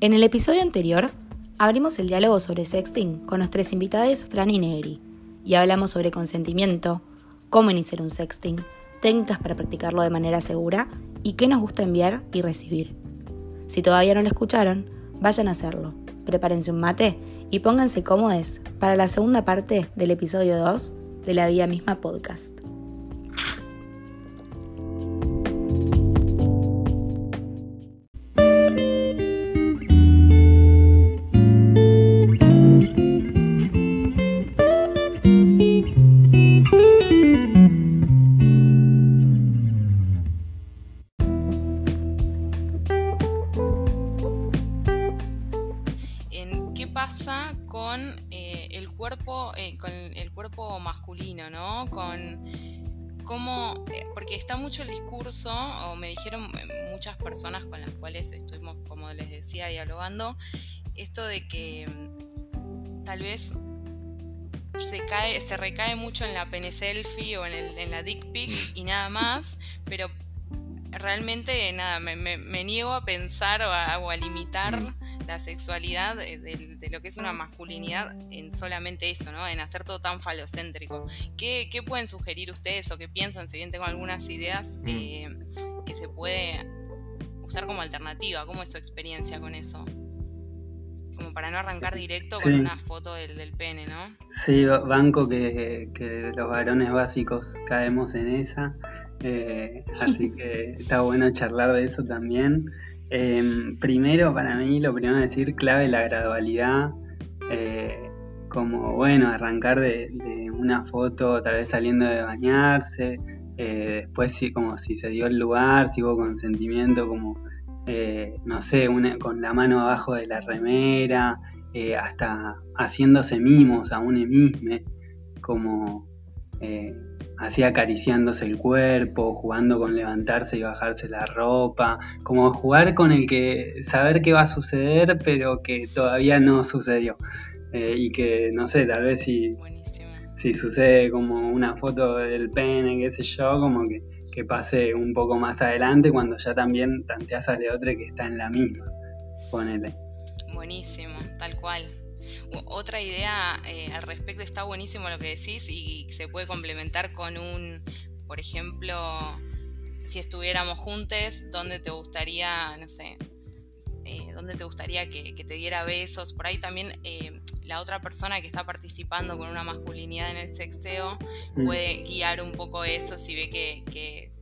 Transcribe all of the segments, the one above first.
En el episodio anterior, abrimos el diálogo sobre sexting con nuestras invitadas Fran y Negri y hablamos sobre consentimiento, cómo iniciar un sexting, técnicas para practicarlo de manera segura y qué nos gusta enviar y recibir. Si todavía no lo escucharon, vayan a hacerlo. Prepárense un mate y pónganse cómodos para la segunda parte del episodio 2 de la Vida Misma Podcast. El o me dijeron eh, muchas personas con las cuales estuvimos, como les decía, dialogando, esto de que mm, tal vez se cae, se recae mucho en la pene selfie o en, la dick pic y nada más, pero realmente nada, me, niego a pensar o a, limitar la sexualidad de, lo que es una masculinidad en solamente eso, ¿no? En hacer todo tan falocéntrico. ¿Qué, pueden sugerir ustedes o qué piensan? Si bien tengo algunas ideas mm. eh, que se puede usar como alternativa, ¿cómo es su experiencia con eso? Como para no arrancar directo con una foto del, pene, ¿no? Sí, banco que, que los varones básicos caemos en esa. Eh, así que está bueno charlar de eso también. Em, primero, para mí, lo primero decir, clave la gradualidad. Eh, como, bueno, arrancar de, una foto, tal vez saliendo de bañarse. Eh, después, sí, como si se dio el lugar, si hubo consentimiento, como, eh, no sé, con la mano abajo de la remera, hasta haciéndose mimos a uno mismo, como así acariciándose el cuerpo, jugando con levantarse y bajarse la ropa, como jugar con el que saber qué va a suceder, pero que todavía no sucedió. Eh, y que, no sé, tal vez si, si sucede como una foto del pene, qué sé yo, como que, que pase un poco más adelante cuando ya también tanteas a otra que está en la misma. Ponele. Buenísimo, tal cual. Otra idea eh, al respecto está buenísimo lo que decís y se puede complementar con un, por ejemplo, si estuviéramos juntos, ¿dónde te gustaría, no sé, eh, dónde te gustaría que, te diera besos? Por ahí también eh, la otra persona que está participando con una masculinidad en el sexteo mm. puede guiar un poco eso si ve que, que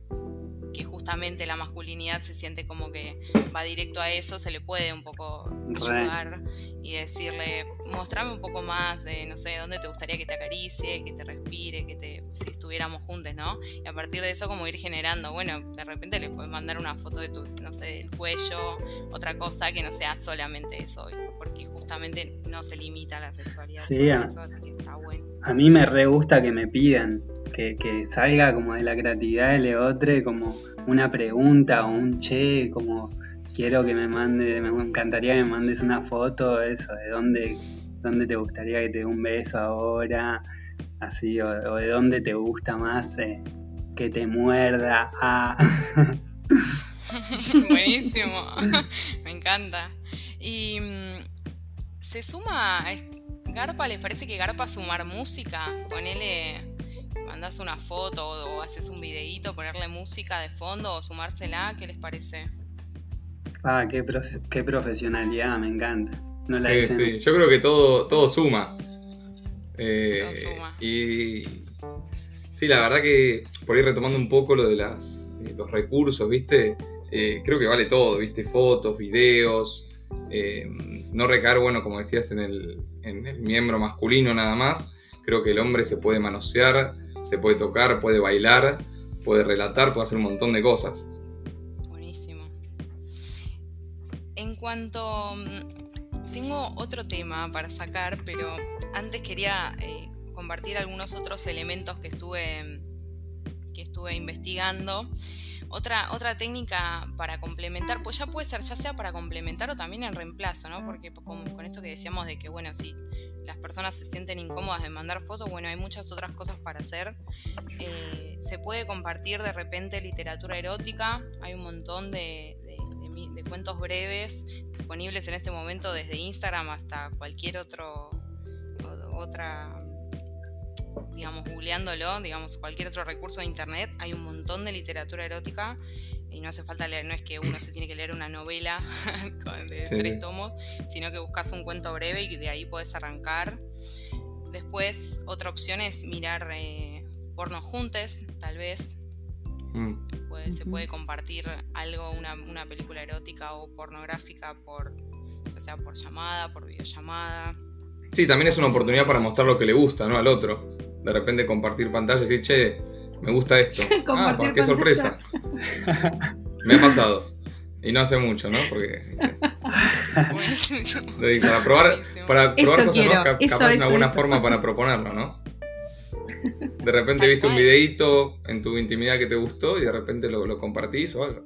que justamente la masculinidad se siente como que va directo a eso, se le puede un poco ayudar y decirle, mostrame un poco más de, no sé, dónde te gustaría que te acaricie, que te respire, que te, si estuviéramos juntos, ¿no? Y a partir de eso como ir generando, bueno, de repente le puedes mandar una foto de tu, no sé, del cuello, otra cosa que no sea solamente eso, porque justamente no se limita la sexualidad, sí, a, eso, así que está bueno. A mí me re gusta que me pidan que, salga como de la creatividad del otro, como una pregunta o un che, como quiero que me mande, me encantaría que me mandes una foto de eso, de dónde, dónde te gustaría que te dé un beso ahora, así, o, de dónde te gusta más eh, que te muerda. Ah. Buenísimo, me encanta. Y mm, se suma, Garpa, ¿les parece que Garpa sumar música? Ponele mandas una foto o, haces un videíto, ponerle música de fondo o sumársela, ¿qué les parece? Ah, qué, qué profesionalidad, me encanta. sí, sí, yo creo que todo, todo suma. Eh, todo suma. Y sí, la verdad que por ir retomando un poco lo de las, eh, los recursos, ¿viste? Eh, creo que vale todo, ¿viste? Fotos, videos. no recaer, bueno, como decías, en el, en el miembro masculino nada más. Creo que el hombre se puede manosear, se puede tocar, puede bailar, puede relatar, puede hacer un montón de cosas. Buenísimo. En cuanto... Mm, tengo otro tema para sacar, pero antes quería eh, compartir algunos otros elementos que estuve, que estuve investigando. Otra, otra técnica para complementar, pues ya puede ser ya sea para complementar o también en reemplazo, ¿no? Porque con, con esto que decíamos de que, bueno, si las personas se sienten incómodas de mandar fotos, bueno, hay muchas otras cosas para hacer. Eh, se puede compartir de repente literatura erótica, hay un montón de, cuentos breves disponibles en este momento desde Instagram hasta cualquier otro otra digamos googleándolo digamos cualquier otro recurso de internet hay un montón de literatura erótica y no hace falta leer no es que uno se tiene que leer una novela de tres tomos sino que buscas un cuento breve y de ahí puedes arrancar después otra opción es mirar eh, porno juntes tal vez mm. Se puede compartir algo, una, película erótica o pornográfica por, sea por llamada, por videollamada. Sí, también es una oportunidad para mostrar lo que le gusta, ¿no? Al otro. De repente compartir pantalla y decir, che, me gusta esto. ah, qué sorpresa. me ha pasado. Y no hace mucho, ¿no? Porque. para probar, para probar cosas quiero. capaz una buena forma para proponerlo, ¿no? De repente viste un videíto en tu intimidad que te gustó y de repente lo, compartís o algo.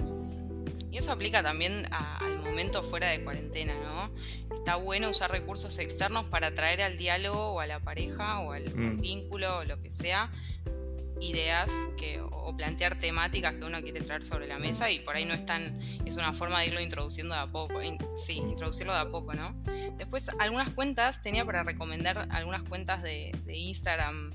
Y eso aplica también al momento fuera de cuarentena, ¿no? Está bueno usar recursos externos para traer al diálogo o a la pareja o al, mm. vínculo o lo que sea ideas que, o plantear temáticas que uno quiere traer sobre la mesa y por ahí no es tan, es una forma de irlo introduciendo de a poco, sí, introducirlo de a poco, ¿no? Después algunas cuentas, tenía para recomendar algunas cuentas de, Instagram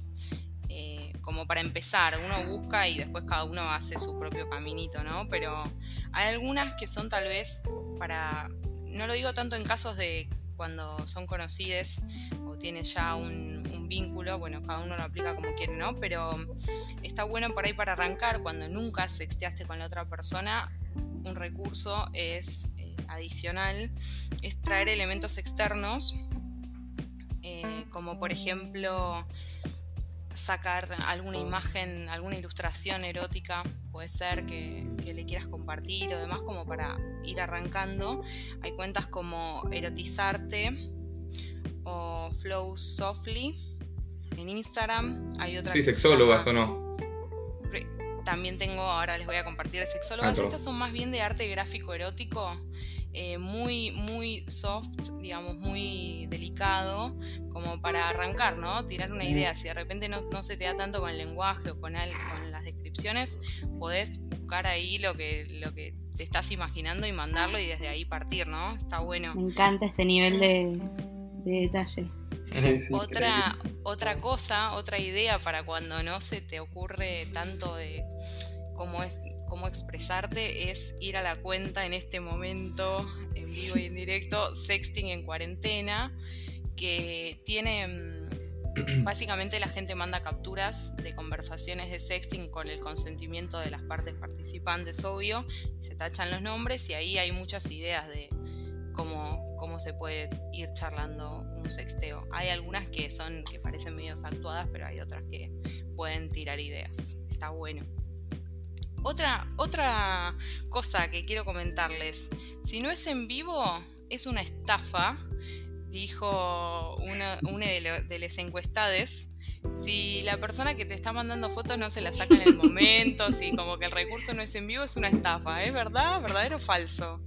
como para empezar, uno busca y después cada uno hace su propio caminito, ¿no? Pero hay algunas que son tal vez para, no lo digo tanto en casos de cuando son conocidos o tienen ya un, vínculo, bueno, cada uno lo aplica como quiere, ¿no? Pero está bueno por ahí para arrancar, cuando nunca sexteaste con la otra persona, un recurso es eh, adicional, es traer elementos externos, eh, como por ejemplo sacar alguna imagen, alguna ilustración erótica, puede ser que, le quieras compartir o demás como para ir arrancando. Hay cuentas como Erotizarte o Flow Softly en Instagram. Hay otra sí, sexólogas o no. También tengo, ahora les voy a compartir el sexólogas. Ah, Estas son más bien de arte gráfico erótico. Eh, muy, muy soft, digamos, muy delicado, como para arrancar, ¿no? Tirar una idea. Si de repente no, se te da tanto con el lenguaje o con, con las descripciones, podés buscar ahí lo que, lo que te estás imaginando y mandarlo y desde ahí partir, ¿no? Está bueno. Me encanta este nivel de, detalle. Otra, otra cosa, otra idea para cuando no se te ocurre tanto de cómo es cómo expresarte es ir a la cuenta en este momento, en vivo y en directo, Sexting en cuarentena, que tiene... Mm, básicamente la gente manda capturas de conversaciones de sexting con el consentimiento de las partes participantes, obvio, se tachan los nombres y ahí hay muchas ideas de cómo, cómo se puede ir charlando un sexteo. Hay algunas que son, que parecen medio actuadas, pero hay otras que pueden tirar ideas. Está bueno. Otra, otra cosa que quiero comentarles, si no es en vivo, es una estafa, dijo una, de, las encuestades. Si la persona que te está mandando fotos no se la saca en el momento, si como que el recurso no es en vivo, es una estafa. ¿Es verdad? ¿Verdadero o falso?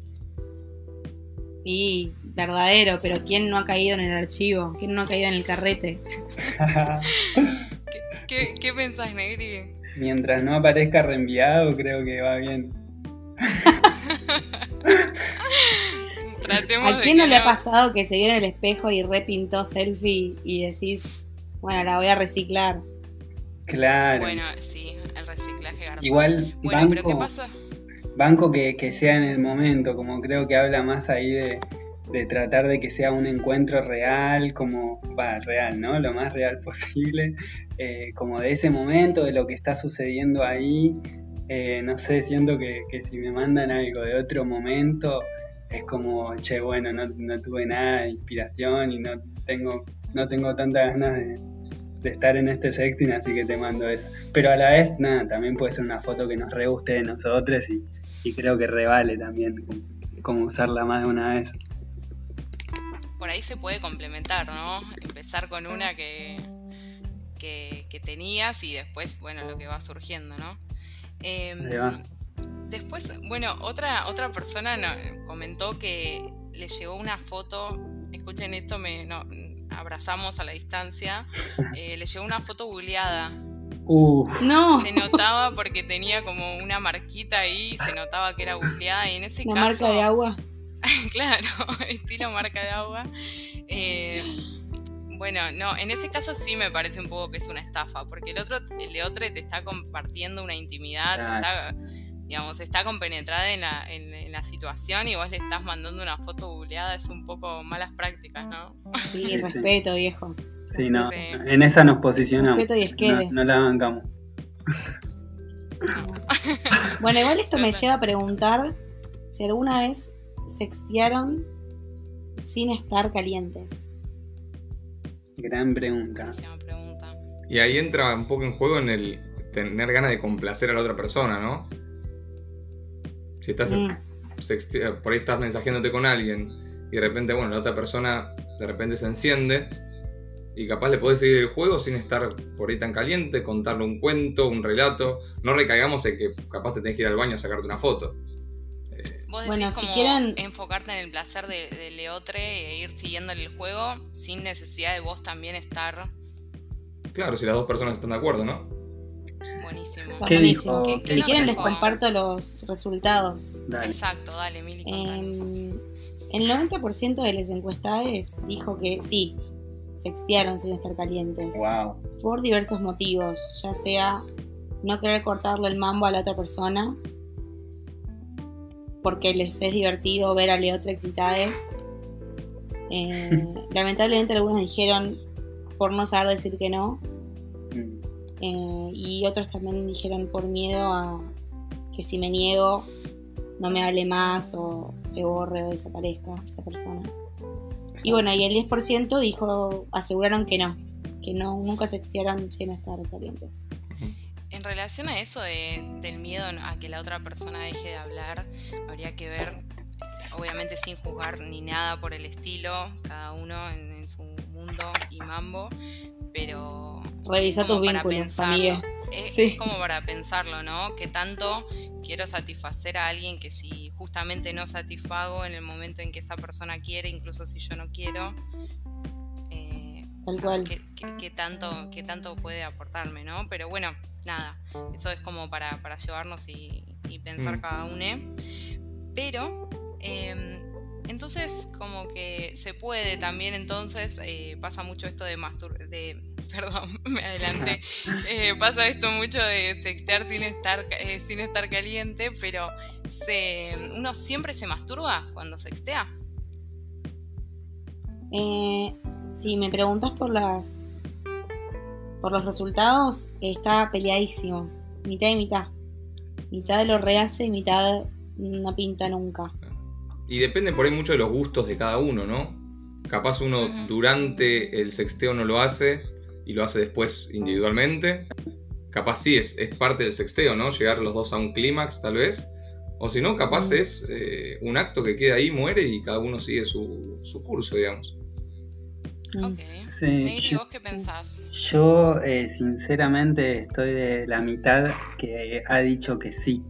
Sí, verdadero, pero ¿quién no ha caído en el archivo? ¿Quién no ha caído en el carrete? ¿Qué, qué pensás, Negri? Mientras no aparezca reenviado, creo que va bien. ¿A quién no le ha pasado que se vio en el espejo y repintó selfie y decís, bueno, la voy a reciclar? Claro. Bueno, sí, el reciclaje Igual, bueno, banco, pero ¿qué pasa? Banco que, que sea en el momento, como creo que habla más ahí de, de tratar de que sea un encuentro real, como, va, real, ¿no? Lo más real posible, eh, como de ese momento, de lo que está sucediendo ahí. Eh, no sé, siento que, si me mandan algo de otro momento, es como, che, bueno, no, no tuve nada de inspiración y no tengo, no tengo tantas ganas de, estar en este sexting, así que te mando eso. Pero a la vez, nada, también puede ser una foto que nos re guste de nosotros y, creo que revale también como usarla más de una vez por ahí se puede complementar, ¿no? Empezar con una que, que, tenías y después, bueno, lo que va surgiendo, ¿no? Em, después, bueno, otra, otra persona comentó que le llegó una foto, escuchen esto, me abrazamos a la distancia, eh, le llegó una foto googleada. No. Se notaba porque tenía como una marquita ahí, se notaba que era googleada y en ese caso... marca de agua? claro, estilo marca de agua. Eh, bueno, no, en ese caso sí me parece un poco que es una estafa, porque el otro, el otro te está compartiendo una intimidad, está, digamos, está compenetrada en la, en, la situación y vos le estás mandando una foto googleada, es un poco malas prácticas, ¿no? Sí, respeto, viejo. Sí, no, en esa nos posicionamos. Respeto y es no, la bancamos. bueno, igual esto me lleva a preguntar si alguna vez sextearon sin estar calientes. Gran pregunta. Y ahí entra un poco en juego en el tener ganas de complacer a la otra persona, ¿no? Si estás mm. por ahí estás mensajeándote con alguien y de repente, bueno, la otra persona de repente se enciende y capaz le podés seguir el juego sin estar por ahí tan caliente, contarle un cuento, un relato. No recaigamos en que capaz te tenés que ir al baño a sacarte una foto. Vos decís bueno, como si quieren... enfocarte en el placer de, Leotre e ir siguiendo el juego sin necesidad de vos también estar. Claro, si las dos personas están de acuerdo, ¿no? Buenísimo. Buenísimo. si quieren les comparto los resultados. Exacto, dale, Mili. Eh, el 90% de las encuestadas dijo que sí, sextearon sin estar calientes. Wow. Por diversos motivos, ya sea no querer cortarle el mambo a la otra persona, porque les es divertido ver a Leotra excitada. Eh, lamentablemente algunos dijeron por no saber decir que no. Mm. Eh, y otros también dijeron por miedo a que si me niego no me hable más o se borre o desaparezca esa persona. Y bueno, y el 10% dijo, aseguraron que no, que no, nunca se extiaron sin estar calientes. En relación a eso del miedo a que la otra persona deje de hablar, habría que ver, obviamente sin juzgar ni nada por el estilo, cada uno en, su mundo y mambo, pero... Revisa tus vínculos, familia. Es, como para pensarlo, ¿no? Que tanto quiero satisfacer a alguien que si justamente no satisfago en el momento en que esa persona quiere, incluso si yo no quiero, eh, ¿qué, tanto, ¿qué tanto puede aportarme, ¿no? Pero bueno, nada, eso es como para, llevarnos y, pensar mm. cada uno. Pero, em, entonces, como que se puede también, entonces, eh, pasa mucho esto de mastur de Perdón, me adelanté. Eh, pasa esto mucho de sextear sin estar, eh, sin estar caliente, pero se, uno siempre se masturba cuando sextea. si me preguntas por las por los resultados está peleadísimo. Mitad y mitad. Mitad lo rehace y mitad no pinta nunca. Y depende por ahí mucho de los gustos de cada uno, ¿no? Capaz uno durante el sexteo no lo hace y lo hace después individualmente. Capaz sí, es, es parte del sexteo, ¿no? Llegar los dos a un clímax tal vez. O si no, capaz es eh, un acto que queda ahí, muere y cada uno sigue su, su curso, digamos. Ok. Sí, ¿vos qué pensás? Yo, eh, sinceramente, estoy de la mitad que ha dicho que sí.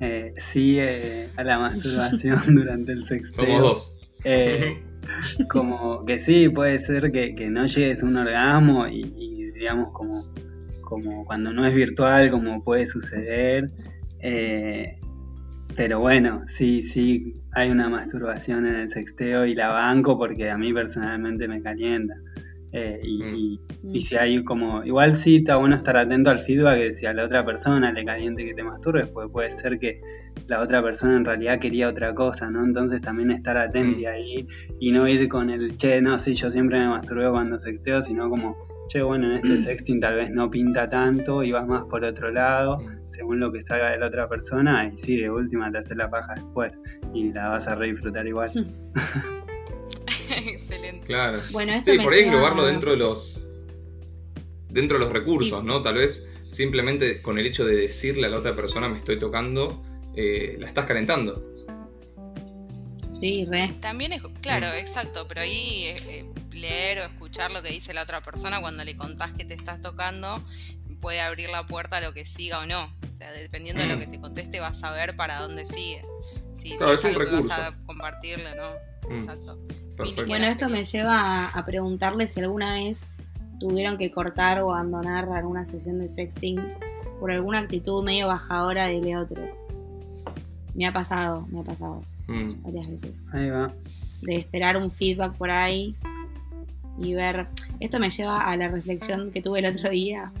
Eh, sí eh, a la masturbación durante el sexo. Somos dos. como que sí, puede ser que, no llegues a un orgasmo y, digamos, como, como cuando no es virtual, como puede suceder. Pero bueno, sí, sí, hay una masturbación en el sexteo y la banco porque a mí personalmente me calienta. Eh, mm. y, si hay como, igual sí está bueno estar atento al feedback que si a la otra persona le caliente que te masturbes, pues puede ser que la otra persona en realidad quería otra cosa, ¿no? Entonces también estar atento mm. ahí y no ir con el, che, no, sí, yo siempre me masturbo cuando sexteo, sino como, che, bueno, en este sexting tal vez no pinta tanto y vas más por otro lado, según lo que salga de la otra persona, y sí, de última te haces la paja después y la vas a re disfrutar igual. Excelente. Claro. Bueno, sí, por ahí englobarlo dentro de los dentro de los recursos, ¿no? Tal vez simplemente con el hecho de decirle a la otra persona me estoy tocando, eh, la estás calentando. Sí, re. También es, claro, exacto, pero ahí eh, leer o escuchar lo que dice la otra persona cuando le contás que te estás tocando puede abrir la puerta a lo que siga o no. O sea, dependiendo de lo que te conteste vas a ver para dónde sigue. Si, es, algo que vas a compartirle, ¿no? Mm. Exacto. Bueno, esto me lleva a, preguntarle si alguna vez tuvieron que cortar o abandonar alguna sesión de sexting por alguna actitud medio bajadora del otro. Me ha pasado, me ha pasado. mm. varias veces. Ahí va. De esperar un feedback por ahí y ver. Esto me lleva a la reflexión que tuve el otro día,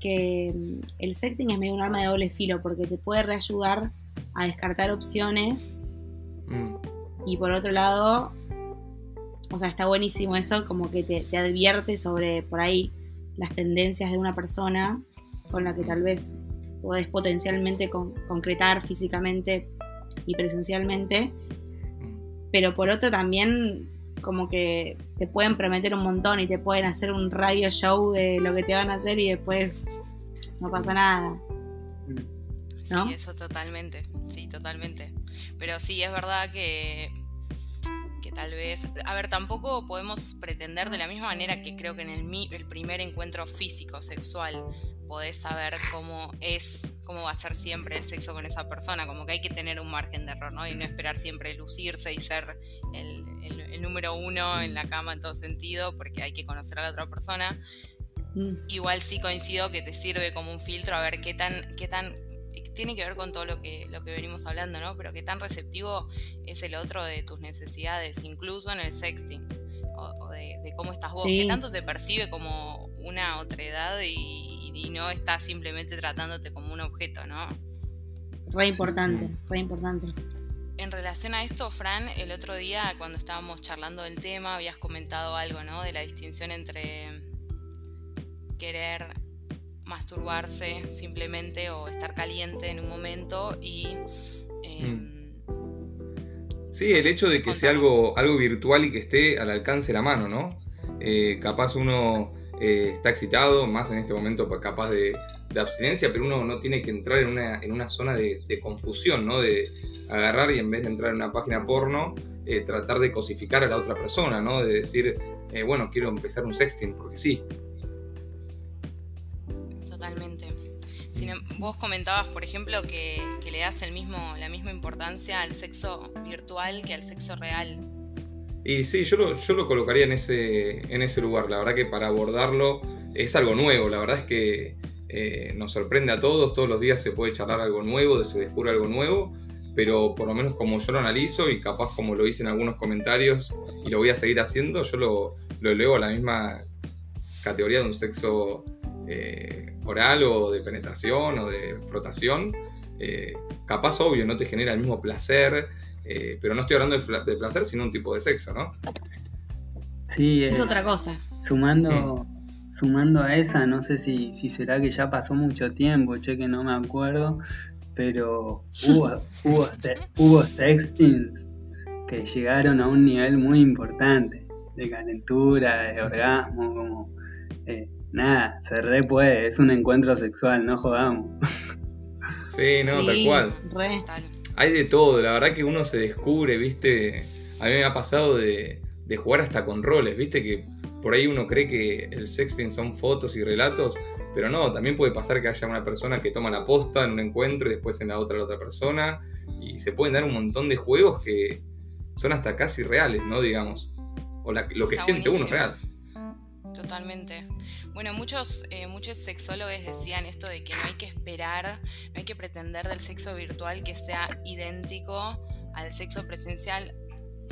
que mm, el sexting es medio un arma de doble filo porque te puede reayudar a descartar opciones mm. y por otro lado, o sea, está buenísimo eso, como que te, advierte sobre por ahí las tendencias de una persona con la que tal vez podés potencialmente concretar físicamente y presencialmente, pero por otro también como que te pueden prometer un montón y te pueden hacer un radio show de lo que te van a hacer y después no pasa nada. Sí, eso totalmente, sí, totalmente. Pero sí, es verdad que, que tal vez, a ver, tampoco podemos pretender de la misma manera que creo que en el, el primer encuentro físico, sexual, podés saber cómo es, cómo va a ser siempre el sexo con esa persona, como que hay que tener un margen de error, ¿no? Y no esperar siempre lucirse y ser el, número uno en la cama en todo sentido, porque hay que conocer a la otra persona. Mm. Igual sí coincido que te sirve como un filtro a ver qué tan, qué tan tiene que ver con todo lo que, lo que venimos hablando, ¿no? Pero qué tan receptivo es el otro de tus necesidades, incluso en el sexting, o, de, cómo estás vos, qué tanto te percibe como una otra edad y, y no estás simplemente tratándote como un objeto, ¿no? Re importante, re importante. En relación a esto, Fran, el otro día cuando estábamos charlando del tema habías comentado algo, ¿no? De la distinción entre querer masturbarse simplemente o estar caliente en un momento y... Em, mm. sí, el hecho de que sea algo, algo virtual y que esté al alcance de la mano, ¿no? Eh, capaz uno eh, está excitado, más en este momento capaz de, abstinencia, pero uno no tiene que entrar en una, en una zona de, confusión, ¿no? De agarrar y en vez de entrar en una página porno, eh, tratar de cosificar a la otra persona, ¿no? De decir, eh, bueno, quiero empezar un sexting, porque sí. Vos comentabas, por ejemplo, que, que le das el mismo, la misma importancia al sexo virtual que al sexo real. Y sí, yo lo, yo lo colocaría en ese, en ese lugar. La verdad que para abordarlo es algo nuevo. La verdad es que eh, nos sorprende a todos. Todos los días se puede charlar algo nuevo, se descubre algo nuevo. Pero por lo menos como yo lo analizo y capaz como lo hice en algunos comentarios y lo voy a seguir haciendo, yo lo, lo elevo a la misma categoría de un sexo eh, oral o de penetración o de frotación. Eh, capaz, obvio, no te genera el mismo placer, eh, pero no estoy hablando de, placer, sino un tipo de sexo, ¿no? Sí, es otra cosa. Sumando, mm. sumando a esa, no sé si, si será que ya pasó mucho tiempo, che, que no me acuerdo, pero hubo, hubo, hubo sextings que llegaron a un nivel muy importante de calentura, de orgasmo, como eh, nada, se re puede, es un encuentro sexual, no jodamos. Sí, no, tal cual. Re hay de todo, la verdad que uno se descubre, viste, a mí me ha pasado de, jugar hasta con roles, viste, que por ahí uno cree que el sexting son fotos y relatos, pero no, también puede pasar que haya una persona que toma la posta en un encuentro y después en la otra la otra persona, y se pueden dar un montón de juegos que son hasta casi reales, ¿no? Digamos, o lo que siente uno real. Totalmente. Bueno, muchos, eh, muchos sexólogos decían esto de que no hay que esperar, no hay que pretender del sexo virtual que sea idéntico al sexo presencial,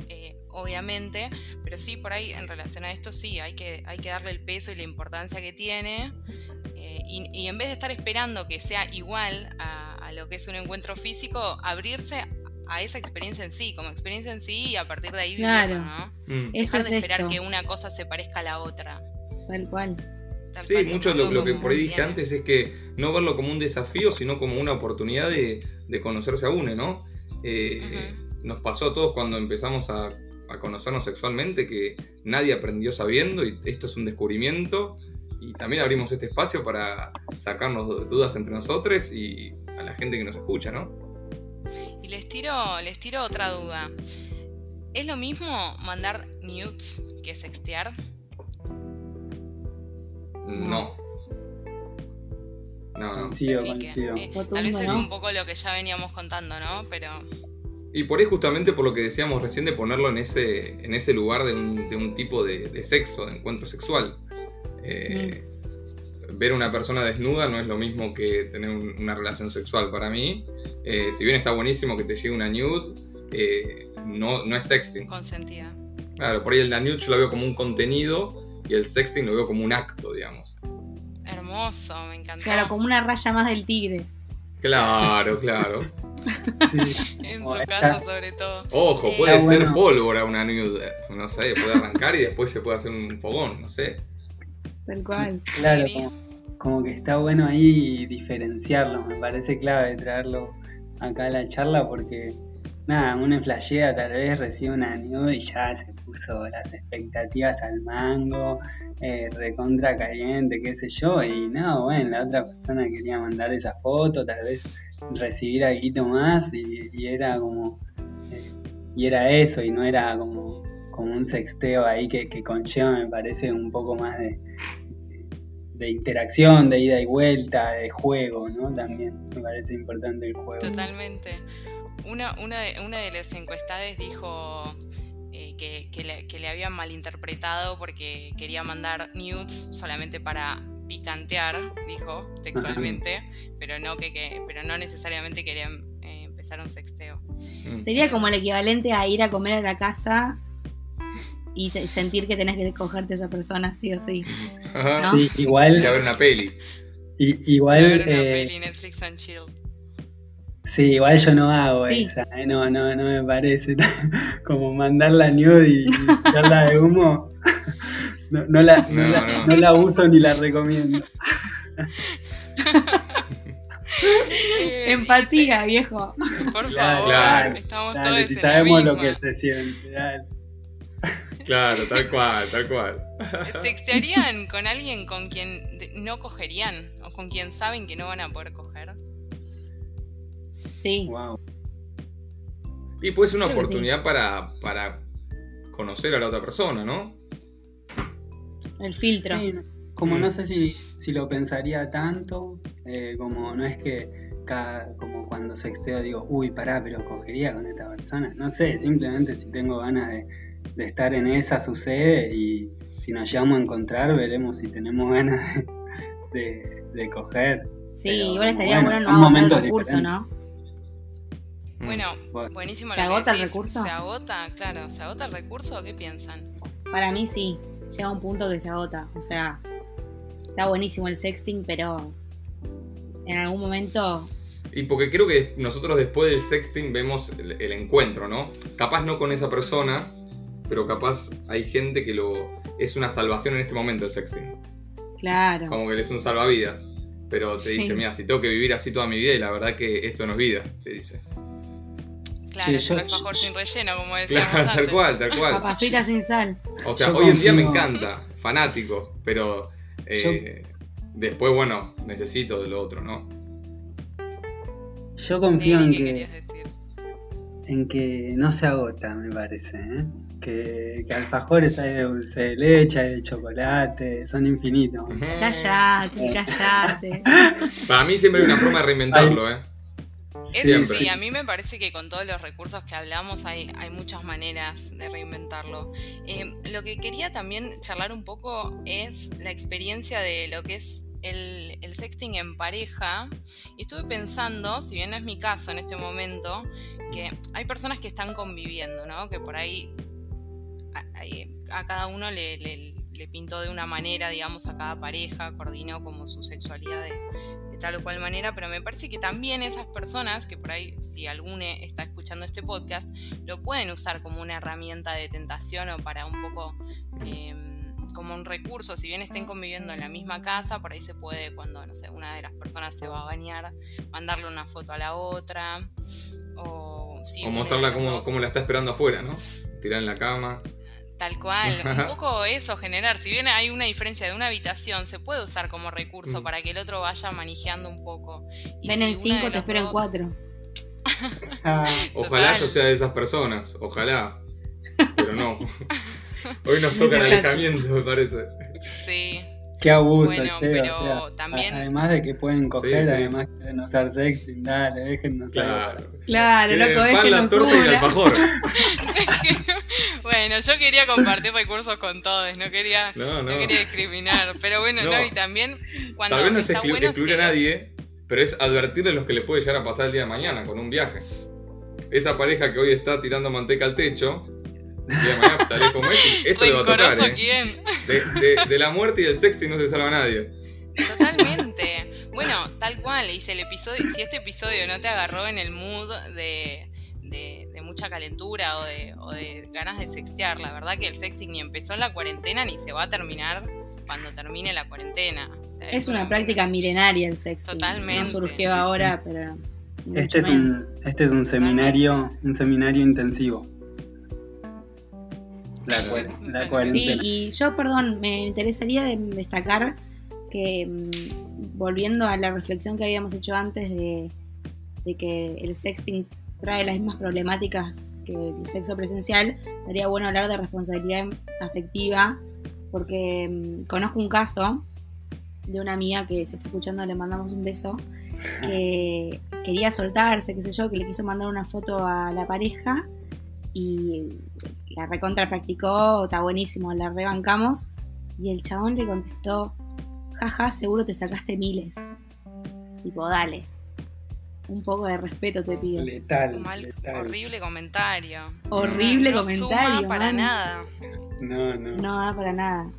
eh, obviamente, pero sí por ahí en relación a esto sí, hay que, hay que darle el peso y la importancia que tiene. Eh, y, en vez de estar esperando que sea igual a, lo que es un encuentro físico, abrirse a esa experiencia en sí, como experiencia en sí y a partir de ahí claro. ¿no? Mm. Dejar de esperar que una cosa se parezca a la otra. Tal cual. sí, mucho lo, lo que por ahí dije antes es que no verlo como un desafío, sino como una oportunidad de, conocerse a uno, ¿no? Eh, nos pasó a todos cuando empezamos a, conocernos sexualmente que nadie aprendió sabiendo y esto es un descubrimiento y también abrimos este espacio para sacarnos dudas entre nosotros y a la gente que nos escucha, ¿no? Y les tiro, les tiro otra duda. ¿Es lo mismo mandar nudes que sextear? No. No, no. Sí, eh, tal vez es un poco lo que ya veníamos contando, ¿no? Pero. Y por ahí justamente por lo que decíamos recién de ponerlo en ese, en ese lugar de un, de un tipo de, sexo, de encuentro sexual. Eh, mm. Ver una persona desnuda no es lo mismo que tener una relación sexual para mí. Eh, si bien está buenísimo que te llegue una nude, eh, no, no es sexting. Consentida. Claro, por ahí el nude yo lo veo como un contenido y el sexting lo veo como un acto, digamos. Hermoso, me encanta. Claro, como una raya más del tigre. Claro, claro. en su casa sobre todo. Ojo, puede ser pólvora una nude. No sé, puede arrancar y después se puede hacer un fogón, no sé. Tal cual. Claro, como, que está bueno ahí diferenciarlo. Me parece clave traerlo acá a la charla porque, nada, uno flashea, tal vez recibe una nude y ya se puso las expectativas al mango, eh, recontra caliente, qué sé yo, y no, bueno, la otra persona quería mandar esa foto, tal vez recibir algo más y, era como, eh, y era eso, y no era como, como un sexteo ahí que, que conlleva, me parece, un poco más de, de interacción, de ida y vuelta, de juego, ¿no? También me parece importante el juego. Totalmente. Una, una, de, una de las encuestadas dijo eh, que, le, habían malinterpretado porque quería mandar nudes solamente para picantear, dijo textualmente, pero no que, pero no necesariamente querían eh, empezar un sexteo. Mm. Sería como el equivalente a ir a comer a la casa y sentir que tenés que cogerte a esa persona sí o sí. Sí, igual. Y a ver una peli. igual. ver una eh, peli, Netflix and chill. Sí, igual yo no hago esa, ¿eh? no, no, no me parece como mandar la nude y echarla de humo. No, no, la, no, la, uso ni la recomiendo. Eh, Empatía, viejo. Por favor, estamos todos si sabemos lo que se siente. Dale. Claro, tal cual, tal cual. ¿Sextearían con alguien con quien no cogerían? ¿O con quien saben que no van a poder coger? Sí. Y puede ser una oportunidad para, para conocer a la otra persona, ¿no? El filtro. Sí, como no mm. sé si, si, lo pensaría tanto, eh, como no es que cada, como cuando sexteo digo, uy, pará, pero cogería con esta persona. No sé, simplemente si tengo ganas de, de estar en esa sucede y si nos llevamos a encontrar veremos si tenemos ganas de, de, coger. Sí, igual estaría bueno, no agotar el recurso, ¿no? Bueno, buenísimo. ¿Se agota el recurso? ¿Se agota? Claro, ¿se agota el recurso o qué piensan? Para mí sí, llega un punto que se agota. O sea, está buenísimo el sexting, pero en algún momento y porque creo que nosotros después del sexting vemos el, encuentro, ¿no? Capaz no con esa persona, pero capaz hay gente que lo es una salvación en este momento el sexting. Claro. Como que es un salvavidas. Pero te dice, mira, si tengo que vivir así toda mi vida y la verdad que esto no es vida, te dice. Claro, es un alfajor sin relleno, como decíamos claro, Tal cual, tal cual. Papafita sin sal. O sea, hoy en día me encanta, fanático, pero eh, después, bueno, necesito de lo otro, ¿no? Yo confío en que, en que no se agota, me parece, ¿eh? que, que alfajores hay de dulce de leche, hay de chocolate, son infinitos. Cállate, cállate. Para mí siempre hay una forma de reinventarlo, ¿eh? Eso sí, a mí me parece que con todos los recursos que hablamos hay, hay muchas maneras de reinventarlo. Eh, lo que quería también charlar un poco es la experiencia de lo que es el, el, sexting en pareja. Y estuve pensando, si bien no es mi caso en este momento, que hay personas que están conviviendo, ¿no? Que por ahí a, cada uno le, le, pintó de una manera, digamos, a cada pareja, coordinó como su sexualidad de, tal o cual manera, pero me parece que también esas personas, que por ahí, si alguno está escuchando este podcast, lo pueden usar como una herramienta de tentación o para un poco... Em, como un recurso, si bien estén conviviendo en la misma casa, por ahí se puede, cuando, no sé, una de las personas se va a bañar, mandarle una foto a la otra, o, o mostrarla como, como, la está esperando afuera, ¿no? Tirar en la cama. Tal cual, un poco eso, generar, si bien hay una diferencia de una habitación, se puede usar como recurso mm. para que el otro vaya manejando un poco. Ven en cinco, te espero en cuatro. ojalá yo sea de esas personas, ojalá, pero no. Hoy nos toca el alejamiento, me parece. Sí. Qué abuso. Bueno, pero también. Además de que pueden coger, además quieren usar sexy, dale, déjennos Claro, claro loco, déjenos la torta y el alfajor. bueno, yo quería compartir recursos con todos, no quería, no, no. quería discriminar. Pero bueno, no. y también cuando. Tal vez no es excluir a nadie, pero es advertirle a los que le puede llegar a pasar el día de mañana con un viaje. esa pareja que hoy está tirando manteca al techo, y mañana salís como esto, esto le va a tocar. ¿eh? ¿quién? De, la muerte y del sexting no se salva nadie. Totalmente. Bueno, tal cual, dice el episodio, si este episodio no te agarró en el mood de, de, mucha calentura o de, o de, ganas de sextear, la verdad que el sexting ni empezó en la cuarentena ni se va a terminar cuando termine la cuarentena. es, una, práctica milenaria el sexting. Totalmente. No surgió ahora, pero... Este es, un, este es un seminario, un seminario intensivo. La, cuarentena. Sí, y yo, perdón, me interesaría destacar que mm, volviendo a la reflexión que habíamos hecho antes de, de que el sexting trae las mismas problemáticas que el sexo presencial, sería bueno hablar de responsabilidad afectiva, porque mm, conozco un caso de una amiga que se está escuchando, le mandamos un beso, que quería soltarse, qué sé yo, que le quiso mandar una foto a la pareja y la recontra practicó, está buenísimo, la rebancamos y el chabón le contestó, jaja, seguro te sacaste miles. Tipo, dale un poco de respeto te pido. Letal. Horrible comentario. Horrible comentario. No para nada. No, no. No da para nada.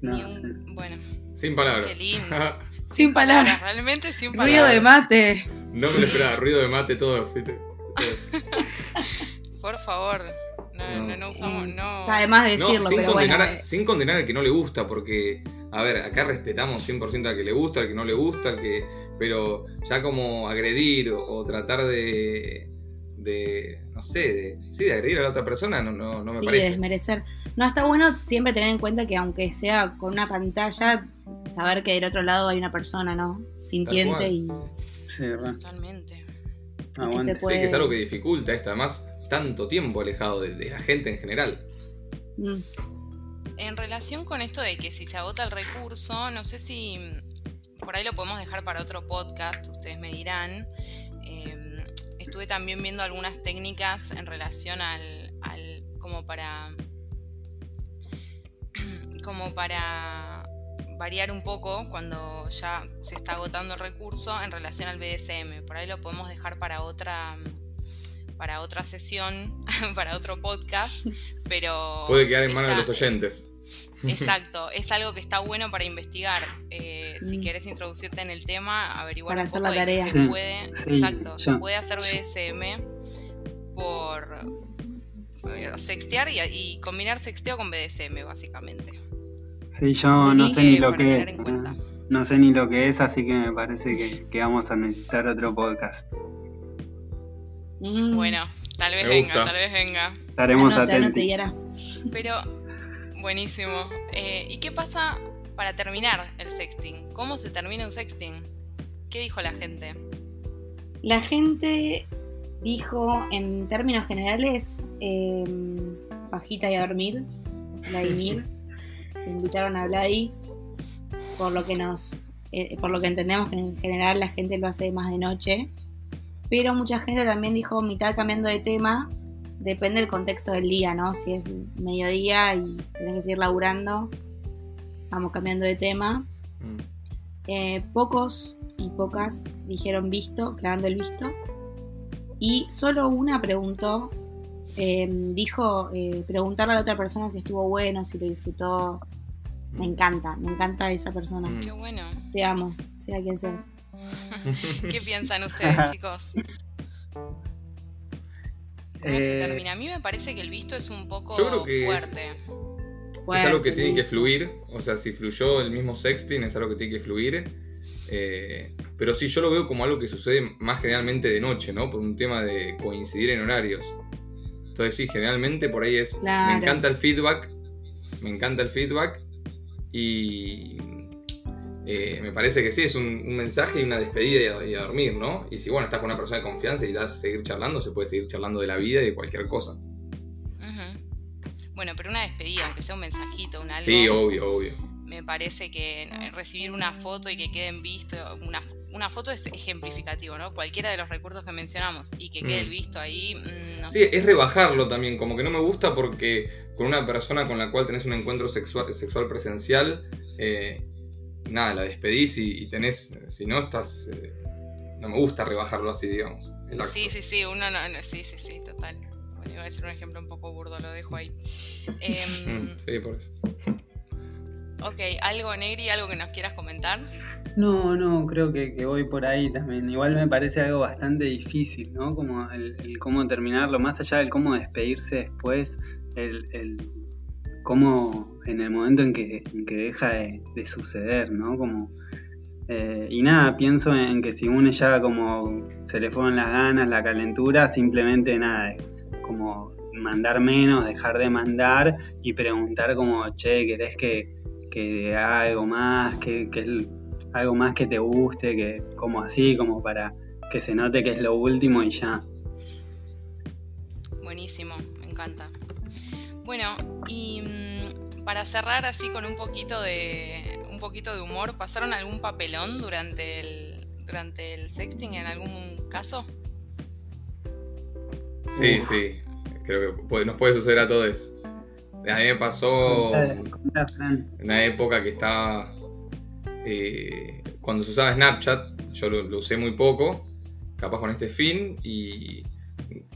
bueno. Sin palabras. Qué lindo. sin, palabras. realmente sin palabras. Ruido de mate. No me lo esperaba, ruido de mate todo. ¿sí? Por favor. No, no, no, usamos, no. Además de decirlo, sin pero condenar, bueno. Sin condenar al que no le gusta, porque, a ver, acá respetamos 100% al que le gusta, al que no le gusta, al que pero ya como agredir o, tratar de, de, no sé, de, sí, de agredir a la otra persona no, no, no me sí, parece. de desmerecer. No, está bueno siempre tener en cuenta que aunque sea con una pantalla, saber que del otro lado hay una persona, ¿no? Sintiente y... Sí, ¿verdad? Totalmente. Ah, que Sí, que es algo que dificulta esto, además tanto tiempo alejado de, la gente en general. Mm. En relación con esto de que si se agota el recurso, no sé si por ahí lo podemos dejar para otro podcast, ustedes me dirán. Em, estuve también viendo algunas técnicas en relación al, al como para como para variar un poco cuando ya se está agotando el recurso en relación al BDSM. Por ahí lo podemos dejar para otra para otra sesión, para otro podcast, pero puede quedar en manos de los oyentes. Exacto, es algo que está bueno para investigar. Eh, si mm. quieres introducirte en el tema, averiguar un poco de qué se puede. exacto, se puede hacer BDSM por eh, sextear y, combinar sexteo con BDSM, básicamente. Sí, yo no sé ni lo que es. No, sé ni lo que es, así que me parece que, vamos a necesitar otro podcast. Mm. Bueno, tal vez venga, tal vez venga. Estaremos atentos. Pero Buenísimo. Eh, ¿Y qué pasa para terminar el sexting? ¿Cómo se termina un sexting? ¿Qué dijo la gente? La gente dijo en términos generales eh, pajita y a dormir, Vladimir. invitaron a Vladi, por lo que nos, eh, por lo que entendemos que en general la gente lo hace más de noche. Pero mucha gente también dijo mitad cambiando de tema, depende del contexto del día, ¿no? Si es mediodía y tenés que seguir laburando, vamos cambiando de tema. Mm. Eh, pocos y pocas dijeron visto, clavando el visto. Y solo una preguntó, em, dijo eh, preguntarle a la otra persona si estuvo bueno, si lo disfrutó. Me mm. encanta, me encanta esa persona. Mm. Qué bueno. Te amo, sea quien seas. ¿Qué piensan ustedes, chicos? ¿Cómo se eh, termina? A mí me parece que el visto es un poco fuerte. Es, algo que tiene que fluir. O sea, si fluyó el mismo sexting, es algo que tiene que fluir. Eh, pero sí, yo lo veo como algo que sucede más generalmente de noche, ¿no? Por un tema de coincidir en horarios. Entonces, sí, generalmente por ahí es. Me encanta el feedback. Me encanta el feedback. Y eh, me parece que sí, es un, mensaje y una despedida y a, dormir, ¿no? Y si bueno, estás con una persona de confianza y das seguir charlando, se puede seguir charlando de la vida y de cualquier cosa. Bueno, pero una despedida, aunque sea un mensajito, un algo. Sí, obvio, obvio. Me parece que recibir una foto y que queden visto, una, una foto es ejemplificativo, ¿no? Cualquiera de los recursos que mencionamos y que quede el mm. visto ahí. Mm, sí, es rebajarlo también, como que no me gusta porque con una persona con la cual tenés un encuentro sexual, sexual presencial, eh, nada, la despedís y, tenés, si no estás, eh, no me gusta rebajarlo así, digamos. Sí, sí, sí, uno no, sí, sí, sí, total. Bueno, iba a decir un ejemplo un poco burdo, lo dejo ahí. Em, sí, por eso. Ok, ¿algo Negri, algo que nos quieras comentar? No, no, creo que, voy por ahí también. Igual me parece algo bastante difícil, ¿no? Como el, cómo terminarlo, más allá del cómo despedirse después, el, el cómo en el momento en que, deja de, suceder, ¿no? Como, eh, y nada, pienso en que si uno ya como se le fueron las ganas, la calentura, simplemente nada, como mandar menos, dejar de mandar y preguntar como, che, ¿querés que, que haga algo más, que, que algo más que te guste, que como así, como para que se note que es lo último y ya. Buenísimo, me encanta. Bueno, y mm, para cerrar así con un poquito de un poquito de humor, ¿pasaron algún papelón durante el durante el sexting en algún caso? Sí, sí. Creo que nos puede suceder a todos. A mí me pasó en una época que estaba. Eh, cuando se usaba Snapchat, yo lo, usé muy poco, capaz con este fin, y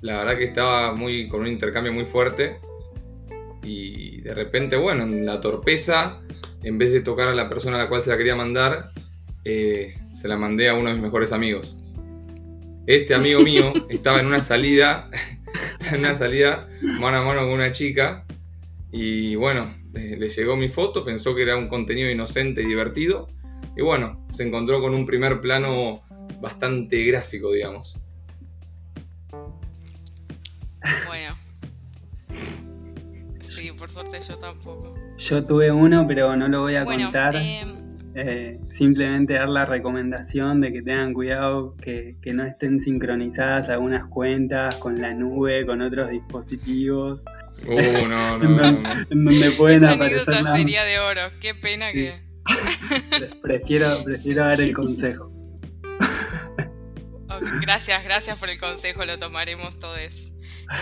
la verdad que estaba muy con un intercambio muy fuerte. Y de repente, bueno, en la torpeza, en vez de tocar a la persona a la cual se la quería mandar, eh, se la mandé a uno de mis mejores amigos. Este amigo mío estaba en una salida, en una salida mano a mano con una chica y bueno, le llegó mi foto, pensó que era un contenido inocente y divertido. Y bueno, se encontró con un primer plano bastante gráfico, digamos. Bueno. Por suerte yo tampoco. Yo tuve uno, pero no lo voy a contar. Em, eh, simplemente dar la recomendación de que tengan cuidado que, que, no estén sincronizadas algunas cuentas con la nube, con otros dispositivos. Uh, no, no, no, En donde pueden aparecer. La... sería de oro, qué pena que. prefiero, prefiero dar el consejo. gracias, gracias por el consejo, lo tomaremos todos.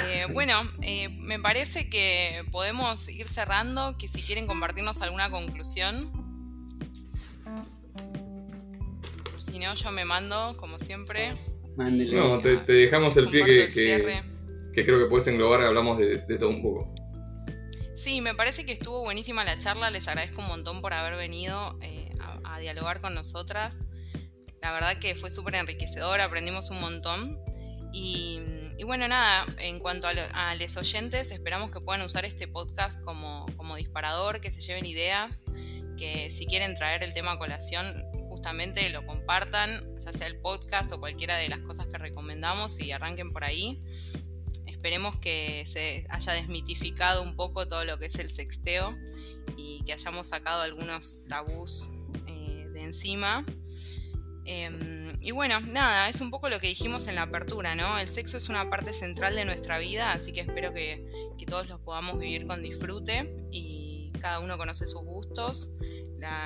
Eh, bueno, eh, me parece que podemos ir cerrando, que si quieren compartirnos alguna conclusión. Si no, yo me mando, como siempre. No, te, dejamos el pie que, que creo que puedes englobar, hablamos de, todo un poco. Sí, me parece que estuvo buenísima la charla, les agradezco un montón por haber venido eh, a, dialogar con nosotras. La verdad que fue súper enriquecedor, aprendimos un montón. Y, bueno, nada, en cuanto a, los oyentes, esperamos que puedan usar este podcast como, como disparador, que se lleven ideas, que si quieren traer el tema a colación, justamente lo compartan, ya sea el podcast o cualquiera de las cosas que recomendamos y arranquen por ahí. Esperemos que se haya desmitificado un poco todo lo que es el sexteo y que hayamos sacado algunos tabús eh, de encima. Em, y bueno, nada, es un poco lo que dijimos en la apertura, ¿no? El sexo es una parte central de nuestra vida, así que espero que, todos los podamos vivir con disfrute y cada uno conoce sus gustos.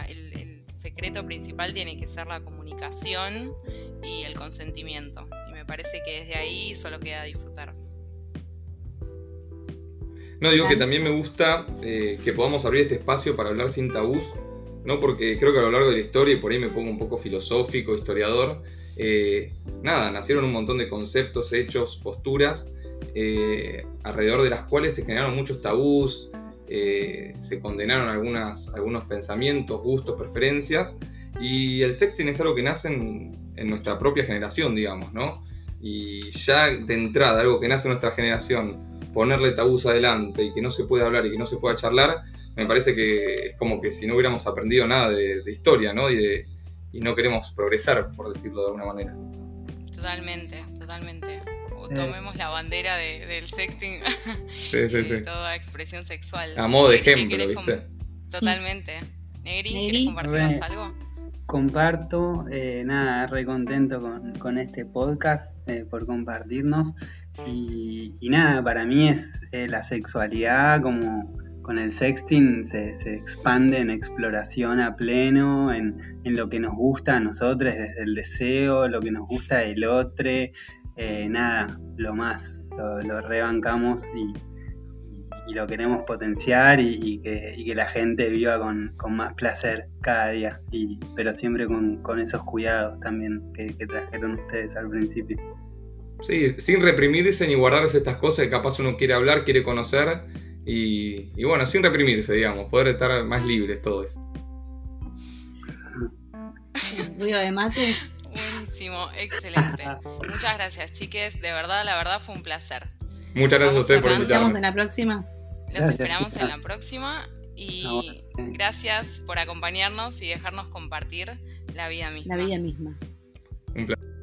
el, el, secreto principal tiene que ser la comunicación y el consentimiento. Y me parece que desde ahí solo queda disfrutar. No, digo que también me gusta eh, que podamos abrir este espacio para hablar sin tabús, ¿no? Porque creo que a lo largo de la historia, y por ahí me pongo un poco filosófico, historiador, eh, nada, nacieron un montón de conceptos, hechos, posturas, eh, alrededor de las cuales se generaron muchos tabús, se condenaron algunas, algunos pensamientos, gustos, preferencias, y el sexting es algo que nace en, en nuestra propia generación, digamos, ¿no? Y ya de entrada, algo que nace en nuestra generación, ponerle tabús adelante y que no se puede hablar y que no se pueda charlar, me parece que es como que si no hubiéramos aprendido nada de, historia, ¿no? Y, de, y no queremos progresar, por decirlo de alguna manera. Totalmente, totalmente. O tomemos la bandera del sexting. Sí, sí, sí. Toda expresión sexual. A modo de ejemplo, ¿viste? Totalmente. Negri, ¿quieres compartirnos algo? Comparto, eh, nada, re contento con, este podcast eh, por compartirnos. Y, nada, para mí es eh, la sexualidad como con el sexting se, expande en exploración a pleno, en, lo que nos gusta a nosotros, desde el deseo, lo que nos gusta del otro, eh, nada, lo más, lo, rebancamos y, lo queremos potenciar y, que, la gente viva con, más placer cada día, pero siempre con, esos cuidados también que trajeron ustedes al principio. sí, sin reprimirse ni guardarse estas cosas que capaz uno quiere hablar, quiere conocer. Y, y bueno, sin reprimirse, digamos, poder estar más libres todos. Ruido de mate. Buenísimo, excelente. Muchas gracias, chiques. De verdad, la verdad fue un placer. Muchas gracias a ustedes por invitarnos. Nos vemos en la próxima. Los esperamos en la próxima y gracias por acompañarnos y dejarnos compartir la vida misma. La vida misma. Un placer.